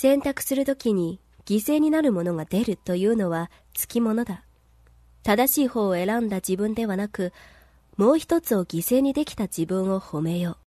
選択するときに犠牲になるものが出るというのはつきものだ。正しい方を選んだ自分ではなく、もう一つを犠牲にできた自分を褒めよう。